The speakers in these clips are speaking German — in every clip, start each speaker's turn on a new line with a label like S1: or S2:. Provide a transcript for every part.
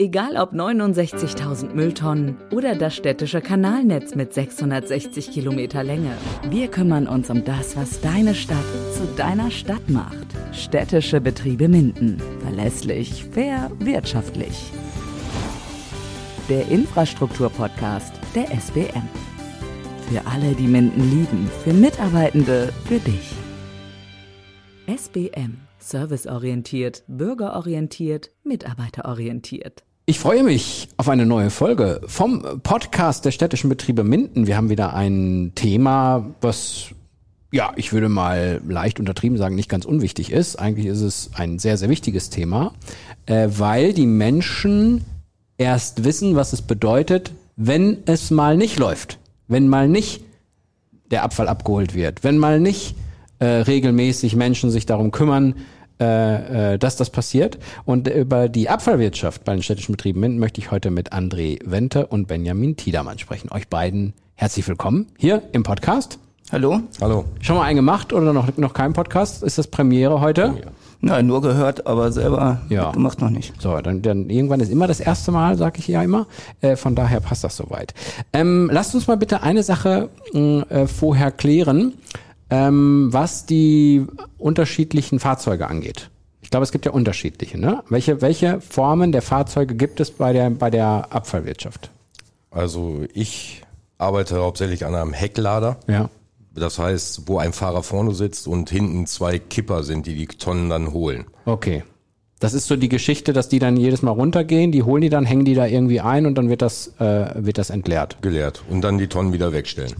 S1: Egal ob 69.000 Mülltonnen oder das städtische Kanalnetz mit 660 Kilometer Länge. Wir kümmern uns um das, was deine Stadt zu deiner Stadt macht. Städtische Betriebe Minden. Verlässlich, fair, wirtschaftlich. Der Infrastrukturpodcast der SBM. Für alle, die Minden lieben, für Mitarbeitende, für dich. SBM. Serviceorientiert, bürgerorientiert, mitarbeiterorientiert.
S2: Ich freue mich auf eine neue Folge vom Podcast der städtischen Betriebe Minden. Wir haben wieder ein Thema, was ja, ich würde mal leicht untertrieben sagen, nicht ganz unwichtig ist. Eigentlich ist es ein sehr, sehr wichtiges Thema, äh, weil die Menschen erst wissen, was es bedeutet, wenn es mal nicht läuft, wenn mal nicht der Abfall abgeholt wird, wenn mal nicht äh, regelmäßig Menschen sich darum kümmern, äh, äh, dass das passiert. Und über die Abfallwirtschaft bei den städtischen Betrieben möchte ich heute mit André Wente und Benjamin Tiedermann sprechen. Euch beiden herzlich willkommen hier im Podcast.
S3: Hallo.
S2: Hallo. Schon mal einen gemacht oder noch, noch kein Podcast? Ist das Premiere heute?
S3: Ja. Nein, nur gehört, aber selber ja. gemacht noch nicht.
S2: So, dann, dann irgendwann ist immer das erste Mal, sag ich ja immer. Äh, von daher passt das soweit. Ähm, lasst uns mal bitte eine Sache äh, vorher klären ähm, was die unterschiedlichen Fahrzeuge angeht. Ich glaube, es gibt ja unterschiedliche. Ne? Welche, welche Formen der Fahrzeuge gibt es bei der, bei der Abfallwirtschaft?
S4: Also ich arbeite hauptsächlich an einem Hecklader.
S2: Ja.
S4: Das heißt, wo ein Fahrer vorne sitzt und hinten zwei Kipper sind, die die Tonnen dann holen.
S2: Okay. Das ist so die Geschichte, dass die dann jedes Mal runtergehen, die holen die dann, hängen die da irgendwie ein und dann wird das, äh, wird das entleert.
S4: Geleert. Und dann die Tonnen wieder wegstellen.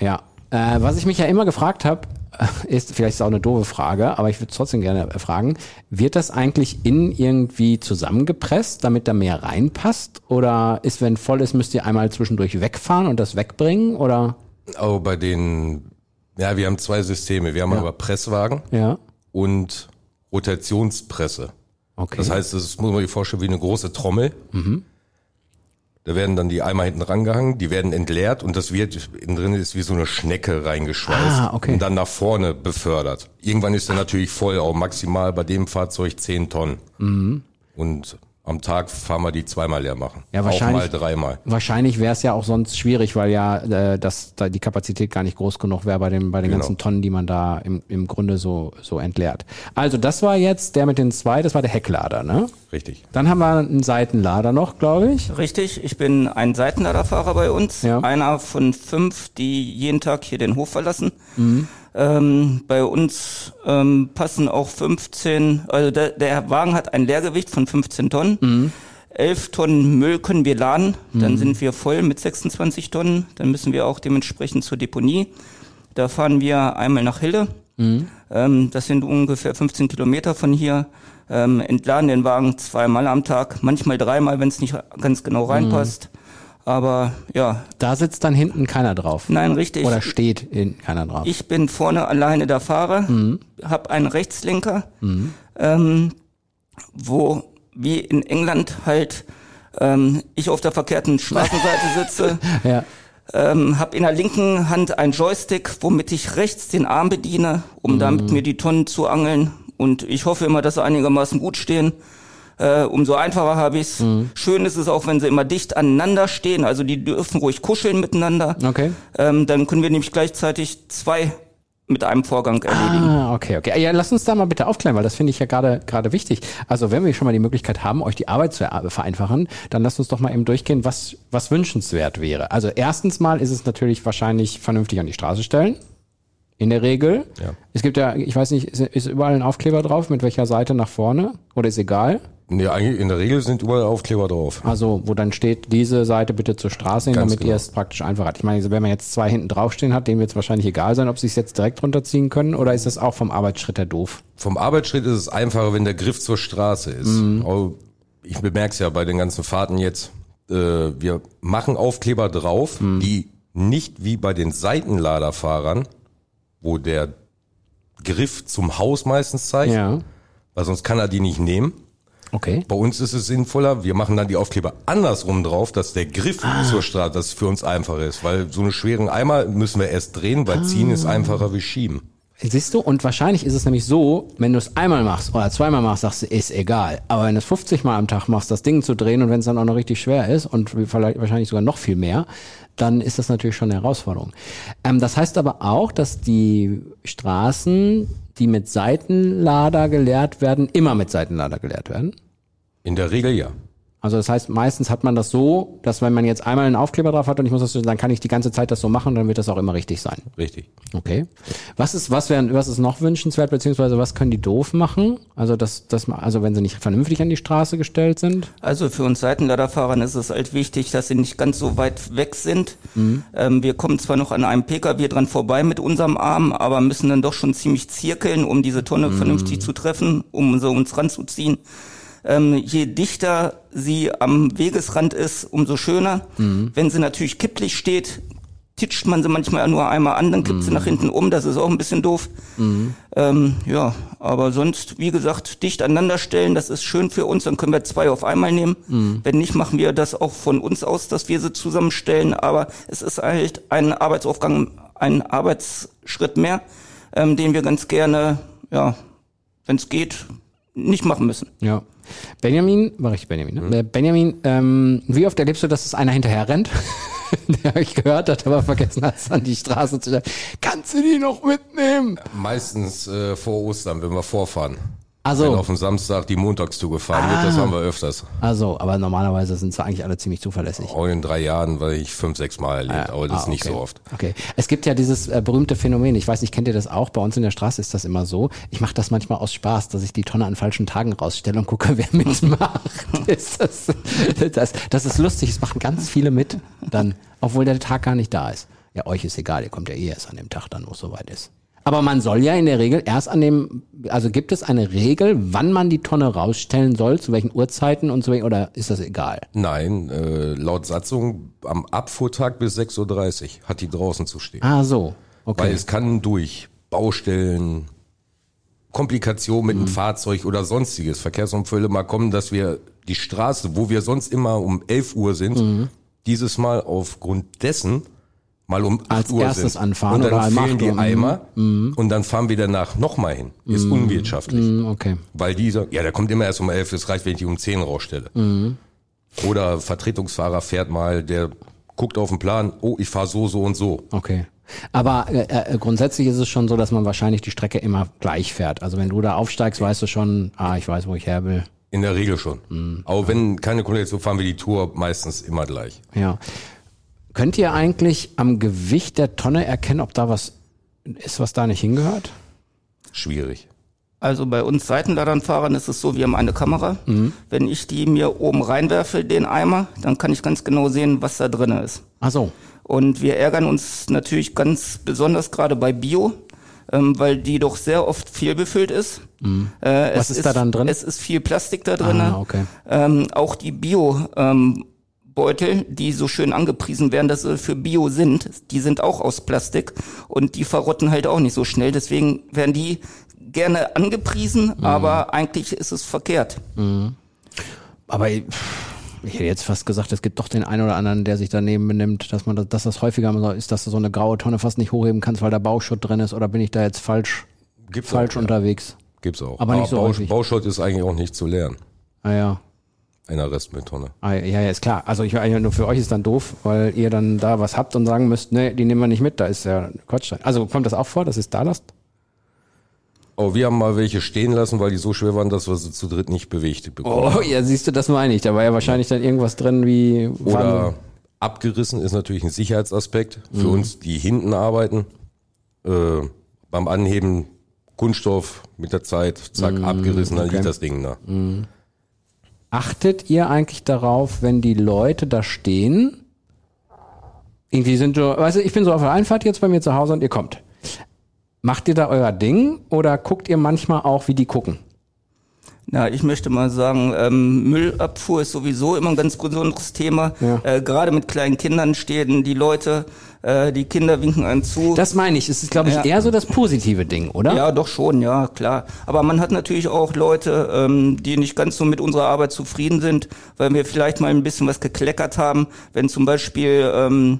S2: Ja. Äh, was ich mich ja immer gefragt habe, ist, vielleicht ist auch eine doofe Frage, aber ich würde trotzdem gerne fragen, wird das eigentlich innen irgendwie zusammengepresst, damit da mehr reinpasst? Oder ist, wenn voll ist, müsst ihr einmal zwischendurch wegfahren und das wegbringen? Oder?
S4: Oh, bei den, ja, wir haben zwei Systeme. Wir haben ja. aber Presswagen
S2: ja.
S4: und Rotationspresse.
S2: Okay.
S4: Das heißt, das muss man sich vorstellen wie eine große Trommel.
S2: Mhm.
S4: Da werden dann die Eimer hinten rangehangen, die werden entleert und das wird innen drin ist wie so eine Schnecke reingeschweißt
S2: ah, okay.
S4: und dann nach vorne befördert. Irgendwann ist er natürlich voll, auch maximal bei dem Fahrzeug 10 Tonnen.
S2: Mhm.
S4: Und am Tag fahren wir die zweimal leer machen.
S2: Ja, wahrscheinlich.
S4: Auch mal dreimal.
S2: Wahrscheinlich wäre es ja auch sonst schwierig, weil ja äh, das, da die Kapazität gar nicht groß genug wäre bei, dem, bei den genau. ganzen Tonnen, die man da im, im Grunde so, so entleert. Also das war jetzt der mit den zwei, das war der Hecklader, ne?
S4: Richtig.
S2: Dann haben wir einen Seitenlader noch, glaube ich.
S3: Richtig, ich bin ein Seitenladerfahrer bei uns.
S2: Ja.
S3: Einer von fünf, die jeden Tag hier den Hof verlassen.
S2: Mhm.
S3: Ähm, bei uns ähm, passen auch 15, also der, der Wagen hat ein Leergewicht von 15 Tonnen.
S2: Mhm.
S3: 11 Tonnen Müll können wir laden, dann
S2: Mhm.
S3: sind wir voll mit 26 Tonnen. Dann müssen wir auch dementsprechend zur Deponie. Da fahren wir einmal nach Hille.
S2: Mhm.
S3: Ähm, das sind ungefähr 15 Kilometer von hier. Ähm, entladen den Wagen zweimal am Tag, manchmal dreimal, wenn es nicht ganz genau reinpasst. Aber ja,
S2: Da sitzt dann hinten keiner drauf.
S3: nein, richtig.
S2: Oder steht hinten keiner drauf.
S3: Ich bin vorne alleine der Fahrer,
S2: Mhm.
S3: habe einen Rechtslenker, ähm, wo wie in England halt ähm, ich auf der verkehrten Straßenseite sitze,
S2: ja.
S3: ähm, habe in der linken Hand einen Joystick, womit ich rechts den Arm bediene, um
S2: Mhm.
S3: damit mir die Tonnen zu angeln. Und ich hoffe immer, dass sie einigermaßen gut stehen. Äh, umso einfacher habe ich's.
S2: Mhm.
S3: Schön ist es auch, wenn sie immer dicht aneinander stehen. Also die dürfen ruhig kuscheln miteinander.
S2: Okay.
S3: Ähm, dann können wir nämlich gleichzeitig zwei mit einem Vorgang erledigen.
S2: Ah, okay, okay. Ja, lass uns da mal bitte aufklären, weil das finde ich ja gerade gerade wichtig. Also wenn wir schon mal die Möglichkeit haben, euch die Arbeit zu er- vereinfachen, dann lasst uns doch mal eben durchgehen, was was wünschenswert wäre. Also erstens mal ist es natürlich wahrscheinlich vernünftig an die Straße stellen. In der Regel.
S4: Ja.
S2: Es gibt ja, ich weiß nicht, ist, ist überall ein Aufkleber drauf, mit welcher Seite nach vorne? Oder ist egal?
S4: Nee, eigentlich in der Regel sind überall Aufkleber drauf.
S2: Also, wo dann steht, diese Seite bitte zur Straße hin,
S4: Ganz
S2: damit ihr
S4: genau.
S2: es praktisch einfach hat. Ich meine, wenn man jetzt zwei hinten draufstehen hat, denen wird es wahrscheinlich egal sein, ob sie es jetzt direkt runterziehen können oder ist das auch vom Arbeitsschritt her doof?
S4: Vom Arbeitsschritt ist es einfacher, wenn der Griff zur Straße ist.
S2: Mhm.
S4: Ich bemerke es ja bei den ganzen Fahrten jetzt. Äh, wir machen Aufkleber drauf,
S2: Mhm.
S4: die nicht wie bei den Seitenladerfahrern, wo der Griff zum Haus meistens zeigt,
S2: Ja.
S4: weil sonst kann er die nicht nehmen.
S2: Okay.
S4: Bei uns ist es sinnvoller, wir machen dann die Aufkleber andersrum drauf, dass der Griff
S2: Ah.
S4: zur Straße, das für uns einfacher ist, weil so eine schweren Eimer müssen wir erst drehen, weil ziehen
S2: Ah.
S4: ist einfacher wie schieben.
S2: Siehst du, und wahrscheinlich ist es nämlich so, wenn du es einmal machst oder zweimal machst, sagst du, ist egal. Aber wenn du es 50 Mal am Tag machst, das Ding zu drehen und wenn es dann auch noch richtig schwer ist und vielleicht wahrscheinlich sogar noch viel mehr, dann ist das natürlich schon eine Herausforderung. Ähm, das heißt aber auch, dass die Straßen, die mit Seitenlader geleert werden, immer mit Seitenlader geleert werden.
S4: In der Regel ja.
S2: Also das heißt, meistens hat man das so, dass wenn man jetzt einmal einen Aufkleber drauf hat und ich muss das, dann kann ich die ganze Zeit das so machen, dann wird das auch immer richtig sein.
S4: Richtig.
S2: Okay. Was ist, was wäre, was ist noch wünschenswert, beziehungsweise was können die doof machen? Also das, das, also wenn sie nicht vernünftig an die Straße gestellt sind?
S3: Also für uns Seitenladerfahrern ist es halt wichtig, dass sie nicht ganz so weit weg sind. Mhm. Ähm, wir kommen zwar noch an einem Pkw dran vorbei mit unserem Arm, aber müssen dann doch schon ziemlich zirkeln, um diese Tonne mhm. vernünftig zu treffen, um so uns ranzuziehen. Ähm, je dichter sie am Wegesrand ist, umso schöner. Mhm. Wenn sie natürlich kipplich steht, titscht man sie manchmal nur einmal an, dann kippt mhm. sie nach hinten um, das ist auch ein bisschen doof. Mhm. Ähm, ja, aber sonst, wie gesagt, dicht aneinander stellen, das ist schön für uns, dann können wir zwei auf einmal nehmen. Mhm. Wenn nicht, machen wir das auch von uns aus, dass wir sie zusammenstellen, aber es ist halt ein Arbeitsaufgang, ein Arbeitsschritt mehr, ähm, den wir ganz gerne, ja, wenn es geht, nicht machen müssen.
S2: Ja. Benjamin, war richtig Benjamin, ne? Mhm. Benjamin, ähm, wie oft erlebst du, dass es einer hinterher rennt? der euch gehört hat, aber vergessen hat, es an die Straße zu stellen. Kannst du die noch mitnehmen?
S4: Meistens äh, vor Ostern, wenn wir vorfahren.
S2: Also,
S4: Wenn auf dem Samstag die Montagstour gefahren ah, wird, das ah. haben wir öfters.
S2: Also, aber normalerweise sind sie eigentlich alle ziemlich zuverlässig.
S4: Auch in drei Jahren war ich fünf, sechs Mal erlebt, ah, aber das ah, ist nicht
S2: okay.
S4: so oft.
S2: Okay. Es gibt ja dieses äh, berühmte Phänomen, ich weiß nicht, kennt ihr das auch? Bei uns in der Straße ist das immer so. Ich mache das manchmal aus Spaß, dass ich die Tonne an falschen Tagen rausstelle und gucke, wer mitmacht. ist das, das, das ist lustig, es machen ganz viele mit, dann, obwohl der Tag gar nicht da ist. Ja, euch ist egal, ihr kommt ja eh erst an dem Tag dann, wo es soweit ist. Aber man soll ja in der Regel erst an dem, also gibt es eine Regel, wann man die Tonne rausstellen soll, zu welchen Uhrzeiten und so welchen, oder ist das egal?
S4: Nein, äh, laut Satzung am Abfuhrtag bis 6.30 Uhr hat die draußen zu stehen.
S2: Ah, so.
S4: Okay. Weil es kann durch Baustellen, Komplikationen mit mhm. dem Fahrzeug oder sonstiges Verkehrsunfälle mal kommen, dass wir die Straße, wo wir sonst immer um 11 Uhr sind, mhm. dieses Mal aufgrund dessen mal um 8
S2: Als
S4: Uhr
S2: erstes
S4: sind.
S2: anfahren
S4: und dann
S2: oder
S4: fehlen die. Eimer
S2: Mhm.
S4: und dann fahren wir danach nochmal hin. Ist unwirtschaftlich.
S2: Mhm, okay.
S4: Weil dieser, ja, der kommt immer erst um 11, es reicht, wenn ich die um 10 rausstelle.
S2: Mhm.
S4: Oder Vertretungsfahrer fährt mal, der guckt auf den Plan, oh, ich fahre so, so und so.
S2: Okay. Aber äh, äh, grundsätzlich ist es schon so, dass man wahrscheinlich die Strecke immer gleich fährt. Also wenn du da aufsteigst, weißt du schon, ah, ich weiß, wo ich her will.
S4: In der Regel schon.
S2: Mhm.
S4: Aber wenn keine Kollegen so fahren wir die Tour meistens immer gleich.
S2: Ja. Könnt ihr eigentlich am Gewicht der Tonne erkennen, ob da was ist, was da nicht hingehört?
S4: Schwierig.
S3: Also bei uns Seitenladernfahrern ist es so, wir haben eine Kamera.
S2: Mhm.
S3: Wenn ich die mir oben reinwerfe, den Eimer, dann kann ich ganz genau sehen, was da drin ist.
S2: Ach so.
S3: Und wir ärgern uns natürlich ganz besonders gerade bei Bio, ähm, weil die doch sehr oft fehlbefüllt ist.
S2: Mhm. Äh, was ist, ist, da dann drin?
S3: Es ist viel Plastik da drin.
S2: Ah, okay.
S3: Ähm, auch die Bio ähm, Beutel, die so schön angepriesen werden, dass sie für Bio sind, die sind auch aus Plastik und die verrotten halt auch nicht so schnell. Deswegen werden die gerne angepriesen, mhm. aber eigentlich ist es verkehrt.
S2: Mhm. Aber ich, ich hätte jetzt fast gesagt, es gibt doch den einen oder anderen, der sich daneben benimmt, dass man das, dass das häufiger ist, dass du so eine graue Tonne fast nicht hochheben kannst, weil da Bauschutt drin ist, oder bin ich da jetzt falsch,
S4: Gibt's
S2: falsch
S4: auch,
S2: unterwegs?
S4: Gibt's auch.
S2: Aber nicht so
S4: Bausch,
S2: häufig.
S4: Bauschutt ist eigentlich auch nicht zu lernen.
S2: Ah ja.
S4: Einer Restmülltonne.
S2: Ah, ja, ja, ist klar. Also ich meine, nur für euch ist dann doof, weil ihr dann da was habt und sagen müsst, nee, die nehmen wir nicht mit, da ist ja Quatsch. Also kommt das auch vor, dass es da lasst?
S4: Oh, wir haben mal welche stehen lassen, weil die so schwer waren, dass wir sie zu dritt nicht bewegt bekommen.
S2: Oh, ja, siehst du, das meine ich. Da war ja wahrscheinlich dann irgendwas drin wie...
S4: Oder abgerissen ist natürlich ein Sicherheitsaspekt. Für
S2: Mhm.
S4: uns, die hinten arbeiten, äh, beim Anheben Kunststoff mit der Zeit, zack, abgerissen, dann
S2: Mhm, okay.
S4: liegt das Ding da.
S2: Achtet ihr eigentlich darauf, wenn die Leute da stehen? Irgendwie sind so, weißt du, ich bin so auf der Einfahrt jetzt bei mir zu Hause und ihr kommt. Macht ihr da euer Ding oder guckt ihr manchmal auch, wie die gucken?
S3: Na, ich möchte mal sagen, ähm, Müllabfuhr ist sowieso immer ein ganz besonderes Thema.
S2: Ja.
S3: Äh, Gerade mit kleinen Kindern stehen die Leute, äh, die Kinder winken einem zu.
S2: Das meine ich. Es ist, glaube ich,
S3: Ja.
S2: eher so das positive Ding, oder?
S3: Ja, doch schon, ja, klar. Aber man hat natürlich auch Leute, ähm, die nicht ganz so mit unserer Arbeit zufrieden sind, weil wir vielleicht mal ein bisschen was gekleckert haben. Wenn zum Beispiel ähm,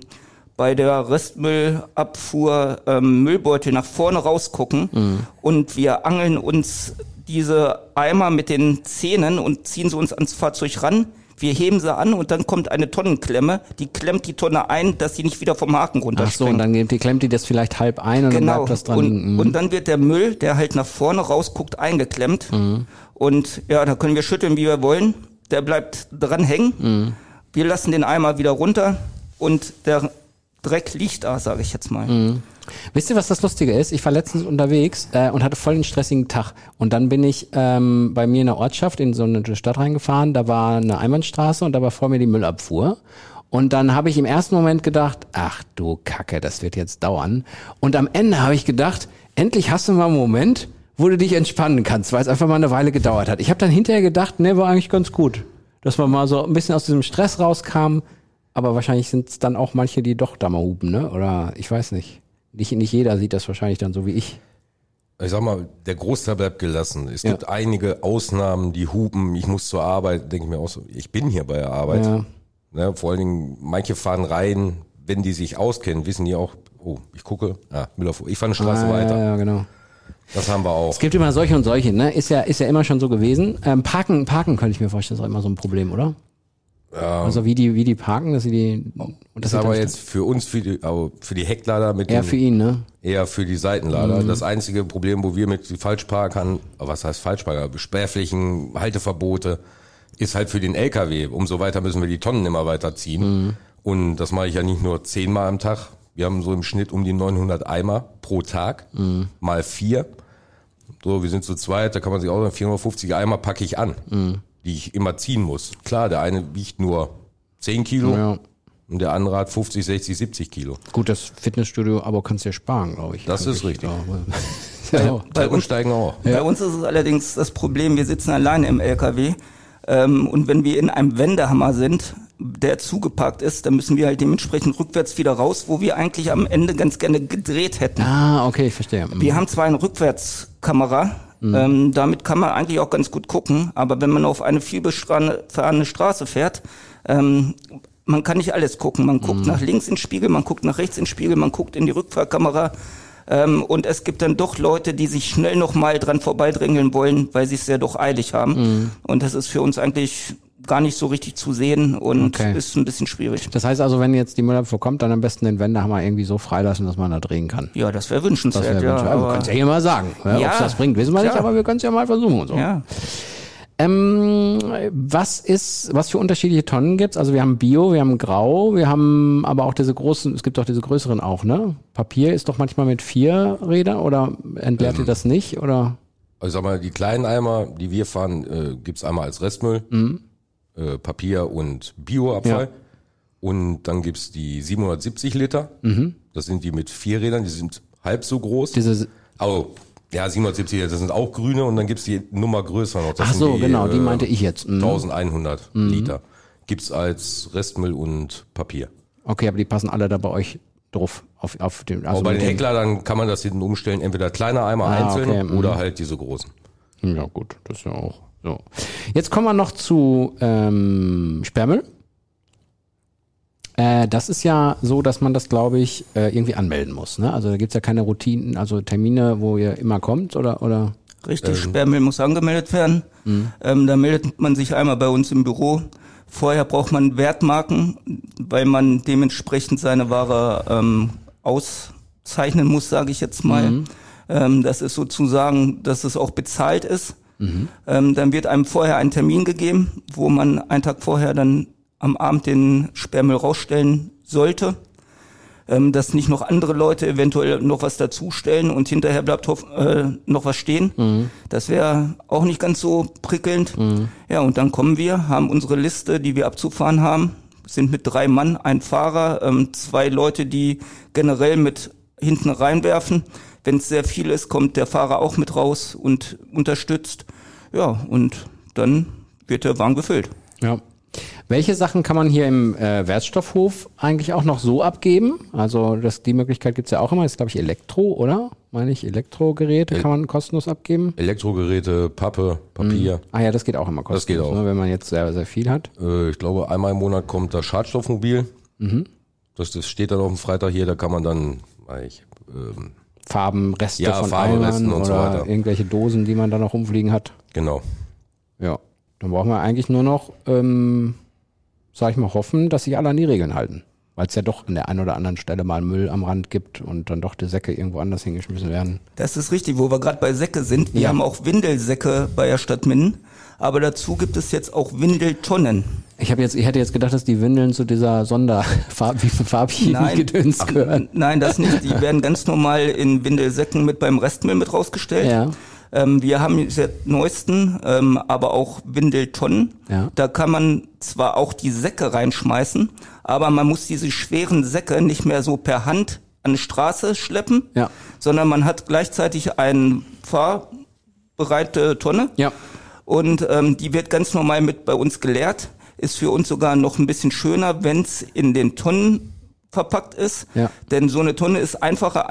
S3: bei der Restmüllabfuhr ähm, Müllbeutel nach vorne rausgucken
S2: Mhm.
S3: und wir angeln uns diese Eimer mit den Zähnen und ziehen sie uns ans Fahrzeug ran. Wir heben sie an und dann kommt eine Tonnenklemme, die klemmt die Tonne ein, dass sie nicht wieder vom Haken
S2: Ach so,
S3: runterspringt.
S2: und dann die klemmt die das vielleicht halb ein und dann
S3: genau.
S2: bleibt das dran
S3: und.
S2: Mhm.
S3: und dann wird der Müll, der halt nach vorne rausguckt, eingeklemmt.
S2: Mhm.
S3: Und ja, da können wir schütteln, wie wir wollen. Der bleibt dran hängen.
S2: Mhm.
S3: Wir lassen den Eimer wieder runter und der Dreck liegt da, sage ich jetzt mal.
S2: Wisst ihr, was das Lustige ist? Ich war letztens unterwegs äh, und hatte voll einen stressigen Tag. Und dann bin ich ähm, bei mir in der Ortschaft in so eine Stadt reingefahren. Da war eine Einbahnstraße und da war vor mir die Müllabfuhr. Und dann habe ich im ersten Moment gedacht, ach du Kacke, das wird jetzt dauern. Und am Ende habe ich gedacht, endlich hast du mal einen Moment, wo du dich entspannen kannst, weil es einfach mal eine Weile gedauert hat. Ich habe dann hinterher gedacht, ne, war eigentlich ganz gut, dass man mal so ein bisschen aus diesem Stress rauskam. Aber wahrscheinlich sind es dann auch manche, die doch da mal hupen, ne? Oder ich weiß nicht. Nicht, nicht jeder sieht das wahrscheinlich dann so wie ich.
S4: Ich sag mal, der Großteil bleibt gelassen. Es
S2: Ja.
S4: gibt einige Ausnahmen, die hupen, ich muss zur Arbeit, denke ich mir auch so, ich bin hier bei der Arbeit.
S2: Ja.
S4: Ne, vor allen Dingen, manche fahren rein, wenn die sich auskennen, wissen die auch, oh, ich gucke, ah, Müllerfuhr, ich fahre eine Straße
S2: Ah,
S4: weiter.
S2: Ja, ja, genau.
S4: Das haben wir auch.
S2: Es gibt immer solche und solche, ne? Ist ja, ist ja immer schon so gewesen. Ähm, parken, parken könnte ich mir vorstellen, ist auch immer so ein Problem, oder?
S4: Ja,
S2: Also wie die, wie die parken, dass sie die, und
S4: das ist aber jetzt für uns, für die, aber für die Hecklader mit
S2: eher
S4: den,
S2: für ihn, ne?
S4: eher für die Seitenlader. Das einzige Problem, wo wir mit Falschparkern, was heißt Falschparker, Sperrflächen, Halteverbote, ist halt für den LKW. Umso weiter müssen wir die Tonnen immer weiter ziehen. Und das mache ich ja nicht nur zehnmal am Tag. Wir haben so im Schnitt um die 900 Eimer pro Tag, mal vier. So, wir sind zu zweit, da kann man sich auch sagen, 450 Eimer packe ich an, die ich immer ziehen muss. Klar, der eine wiegt nur 10 Kilo
S2: Ja.
S4: und der andere hat 50, 60, 70 Kilo.
S2: Gut, das Fitnessstudio-Abo kannst du ja sparen, glaube ich.
S4: Das ist richtig.
S2: Ja.
S4: Bei uns steigen auch.
S3: Bei uns ist es allerdings das Problem, wir sitzen alleine im LKW. Ähm, und wenn wir in einem Wendehammer sind, der zugepackt ist, dann müssen wir halt dementsprechend rückwärts wieder raus, wo wir eigentlich am Ende ganz gerne gedreht hätten.
S2: Ah, okay, ich verstehe.
S3: Wir haben zwar eine Rückwärtskamera, ähm, damit kann man eigentlich auch ganz gut gucken, aber wenn man auf eine vielbefahrene Straße fährt, ähm, man kann nicht alles gucken. Man guckt nach links in den Spiegel, man guckt nach rechts in den Spiegel, man guckt in die Rückfahrkamera. Ähm, und es gibt dann doch Leute, die sich schnell nochmal dran vorbeidrängeln wollen, weil sie es ja doch eilig haben. Und das ist für uns eigentlich gar nicht so richtig zu sehen und
S2: Okay.
S3: ist ein bisschen schwierig.
S2: Das heißt also, wenn jetzt die Müllabfuhr kommt, dann am besten den Wendehammer irgendwie so freilassen, dass man da drehen kann.
S3: Ja, das wäre
S2: Das
S3: wünschenswert.
S2: wäre
S3: ja,
S2: wünschenswert. Aber
S3: aber-
S2: kannst ja hier mal sagen. Ja,
S3: Ja,
S2: Ob es das bringt, wissen wir nicht,
S3: klar.
S2: aber wir können es ja mal versuchen und so.
S3: ja.
S2: Ähm, was ist, was für unterschiedliche Tonnen gibt's? Also wir haben Bio, wir haben Grau, wir haben aber auch diese großen, es gibt auch diese größeren auch, ne? Papier ist doch manchmal mit vier Rädern oder entleert ihr das nicht? Oder?
S4: Also sag mal, die kleinen Eimer, die wir fahren, äh, gibt's einmal als Restmüll, äh, Papier und Bioabfall.
S2: Ja.
S4: Und dann gibt's die 770 Liter. Das sind die mit vier Rädern, die sind halb so groß.
S2: Diese,
S4: oh, ja, 770 Liter, das sind auch grüne und dann gibt's die Nummer größer noch. Das
S2: ach so,
S4: die,
S2: genau, die
S4: äh,
S2: meinte ich jetzt. Mhm.
S4: 1100 Liter. Gibt's als Restmüll und Papier.
S2: Okay, aber die passen alle da bei euch drauf auf, auf den, also
S4: Aber bei den
S2: dem-
S4: Heckladern kann man das hinten umstellen, entweder kleine Eimer
S2: Ah,
S4: einzeln
S2: okay, mhm.
S4: oder halt diese großen.
S2: Ja, gut, das ist ja auch so. Jetzt kommen wir noch zu ähm, Sperrmüll. Äh, das ist ja so, dass man das, glaube ich, äh, irgendwie anmelden muss. Ne? Also da gibt's ja keine Routinen, also Termine, wo ihr immer kommt oder oder
S3: Richtig, Sperrmüll muss angemeldet werden. Ähm, da meldet man sich einmal bei uns im Büro. Vorher braucht man Wertmarken, weil man dementsprechend seine Ware ähm, auszeichnen muss, sage ich jetzt mal. Ähm, das ist sozusagen, dass es auch bezahlt ist. Ähm, dann wird einem vorher ein Termin gegeben, wo man einen Tag vorher dann am Abend den Sperrmüll rausstellen sollte ähm, dass nicht noch andere Leute eventuell noch was dazustellen und hinterher bleibt äh, noch was stehen. Das wäre auch nicht ganz so prickelnd. Ja, und dann kommen wir, haben unsere Liste, die wir abzufahren haben, sind mit drei Mann, ein Fahrer, ähm, zwei Leute, die generell mit hinten reinwerfen. Wenn es sehr viel ist, kommt der Fahrer auch mit raus und unterstützt. Ja, und dann wird der Wagen gefüllt.
S2: Ja. Welche Sachen kann man hier im äh, Wertstoffhof eigentlich auch noch so abgeben? Also das, die Möglichkeit gibt's ja auch immer. Das ist, glaube ich, Elektro, oder? Meine ich, Elektrogeräte kann man kostenlos abgeben.
S4: Elektrogeräte, Pappe, Papier.
S2: Ah ja, das geht auch immer kostenlos,
S4: geht auch.
S2: Ne, wenn man jetzt sehr, sehr viel hat.
S4: Äh, ich glaube, einmal im Monat kommt das Schadstoffmobil. Das, das steht dann auf dem Freitag hier, da kann man dann, ich, ähm,
S2: Farben, Reste
S4: Ja,
S2: von
S4: Farbe,
S2: Eimern
S4: so
S2: oder
S4: weiter.
S2: irgendwelche Dosen, die man da noch rumfliegen hat.
S4: genau.
S2: Ja, dann brauchen wir eigentlich nur noch, ähm, sag ich mal, hoffen, dass sich alle an die Regeln halten. Weil es ja doch an der einen oder anderen Stelle mal Müll am Rand gibt und dann doch die Säcke irgendwo anders hingeschmissen werden.
S3: Das ist richtig, wo wir gerade bei Säcke sind. Wir
S2: Ja.
S3: haben auch Windelsäcke bei der Stadt Minden, aber dazu gibt es jetzt auch Windeltonnen.
S2: Ich habe jetzt, ich hätte jetzt gedacht, dass die Windeln zu dieser Sonderfarbigen. Gedöns gehören.
S3: Nein, das nicht. Die werden ganz normal in Windelsäcken mit beim Restmüll mit rausgestellt.
S2: Ja.
S3: Ähm, wir haben seit neuesten ähm, aber auch Windeltonnen.
S2: Ja.
S3: Da kann man zwar auch die Säcke reinschmeißen, aber man muss diese schweren Säcke nicht mehr so per Hand an die Straße schleppen,
S2: Ja.
S3: sondern man hat gleichzeitig eine fahrbereite Tonne.
S2: Ja.
S3: Und ähm, die wird ganz normal mit bei uns geleert. Ist für uns sogar noch ein bisschen schöner, wenn es in den Tonnen verpackt ist.
S2: Ja.
S3: Denn so eine Tonne ist einfacher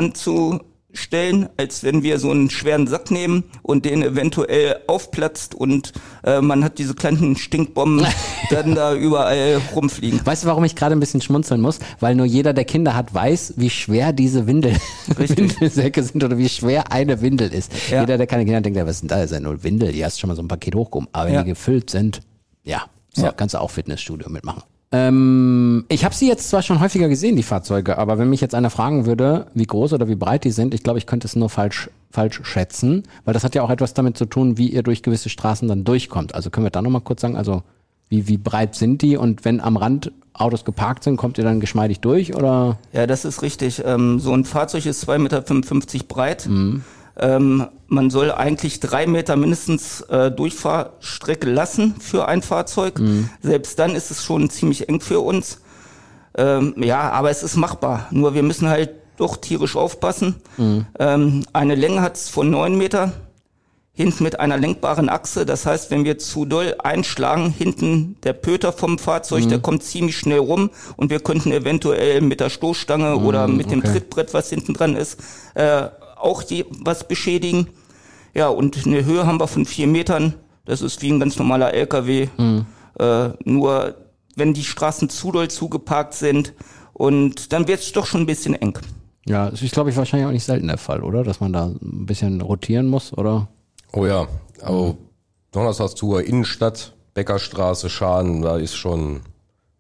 S3: anzustellen, als wenn wir so einen schweren Sack nehmen und den eventuell aufplatzt und äh, man hat diese kleinen Stinkbomben dann da überall rumfliegen.
S2: Weißt du, warum ich gerade ein bisschen schmunzeln muss? Weil nur jeder, der Kinder hat, weiß, wie schwer diese Windel Windelsäcke sind oder wie schwer eine Windel ist.
S3: Ja.
S2: Jeder, der keine Kinder hat, denkt, ja, was denn da? Das ist ja nur Windel. Die hast schon mal so ein Paket hochgehoben. Aber wenn
S3: Ja.
S2: die gefüllt sind, ja, so,
S3: Ja.
S2: kannst du auch Fitnessstudio mitmachen. Ähm, ich habe sie jetzt zwar schon häufiger gesehen, die Fahrzeuge, aber wenn mich jetzt einer fragen würde, wie groß oder wie breit die sind, ich glaube, ich könnte es nur falsch, falsch schätzen, weil das hat ja auch etwas damit zu tun, wie ihr durch gewisse Straßen dann durchkommt. Also können wir da nochmal kurz sagen, also wie, wie breit sind die und wenn am Rand Autos geparkt sind, kommt ihr dann geschmeidig durch oder?
S3: Ja, das ist richtig. Ähm, so ein Fahrzeug ist 2,55 Meter breit. Ähm, man soll eigentlich drei Meter mindestens äh, Durchfahrstrecke lassen für ein Fahrzeug. Selbst dann ist es schon ziemlich eng für uns. Ähm, ja, aber es ist machbar. Nur wir müssen halt doch tierisch aufpassen. Ähm, eine Länge hat es von neun Meter hinten mit einer lenkbaren Achse. Das heißt, wenn wir zu doll einschlagen, hinten der Pöter vom Fahrzeug, der kommt ziemlich schnell rum und wir könnten eventuell mit der Stoßstange oder mit dem
S2: okay.
S3: Trittbrett, was hinten dran ist, äh, auch die, was beschädigen. Ja, und eine Höhe haben wir von vier Metern. Das ist wie ein ganz normaler LKW. Äh, nur wenn die Straßen zu doll zugeparkt sind und dann wird es doch schon ein bisschen eng.
S2: Ja, das ist, glaube ich, wahrscheinlich auch nicht selten der Fall, oder? Dass man da ein bisschen rotieren muss, oder?
S4: Oh ja, aber Donnerstagstour, Innenstadt, Beckerstraße, Schaden, da ist schon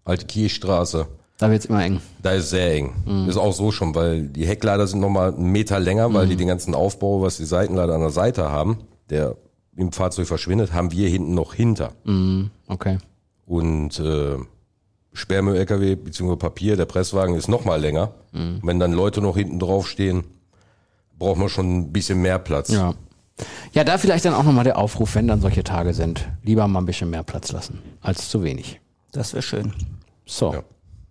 S4: Alte Kirchstraße.
S2: Da wird's immer eng.
S4: Da ist sehr eng. Ist auch so schon, weil die Heckleiter sind nochmal einen Meter länger, weil die den ganzen Aufbau, was die Seitenleiter an der Seite haben, der im Fahrzeug verschwindet, haben wir hinten noch hinter.
S2: Okay.
S4: Und äh, Sperrmüll-LKW bzw. Papier, der Presswagen ist nochmal länger. Wenn dann Leute noch hinten drauf stehen, braucht man schon ein bisschen mehr Platz.
S2: Ja. Ja, da vielleicht dann auch nochmal der Aufruf, wenn dann solche Tage sind, lieber mal ein bisschen mehr Platz lassen, als zu wenig.
S3: Das wäre schön.
S2: So. Ja.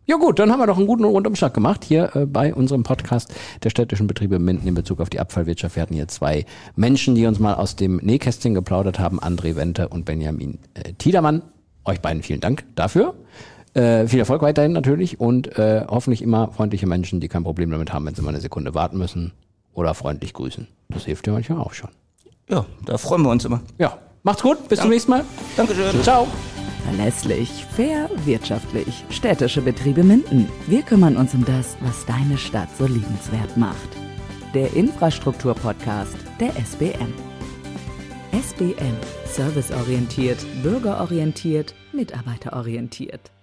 S4: Ja.
S2: gut, dann haben wir doch einen guten Rundumschlag gemacht hier äh, bei unserem Podcast der städtischen Betriebe Minden in Bezug auf die Abfallwirtschaft. Wir hatten hier zwei Menschen, die uns mal aus dem Nähkästchen geplaudert haben, André Wente und Benjamin äh, Tiedermann. Euch beiden vielen Dank dafür. Äh, viel Erfolg weiterhin natürlich und äh, hoffentlich immer freundliche Menschen, die kein Problem damit haben, wenn sie mal eine Sekunde warten müssen oder freundlich grüßen. Das hilft ja manchmal auch schon.
S3: Ja, da freuen wir uns immer.
S2: Ja, macht's gut, bis zum nächsten Mal.
S3: Dankeschön.
S2: Ciao.
S1: Verlässlich, fair, wirtschaftlich. Städtische Betriebe Minden. Wir kümmern uns um das, was deine Stadt so liebenswert macht. Der Infrastruktur-Podcast der SBM. SBM. Serviceorientiert, bürgerorientiert, mitarbeiterorientiert.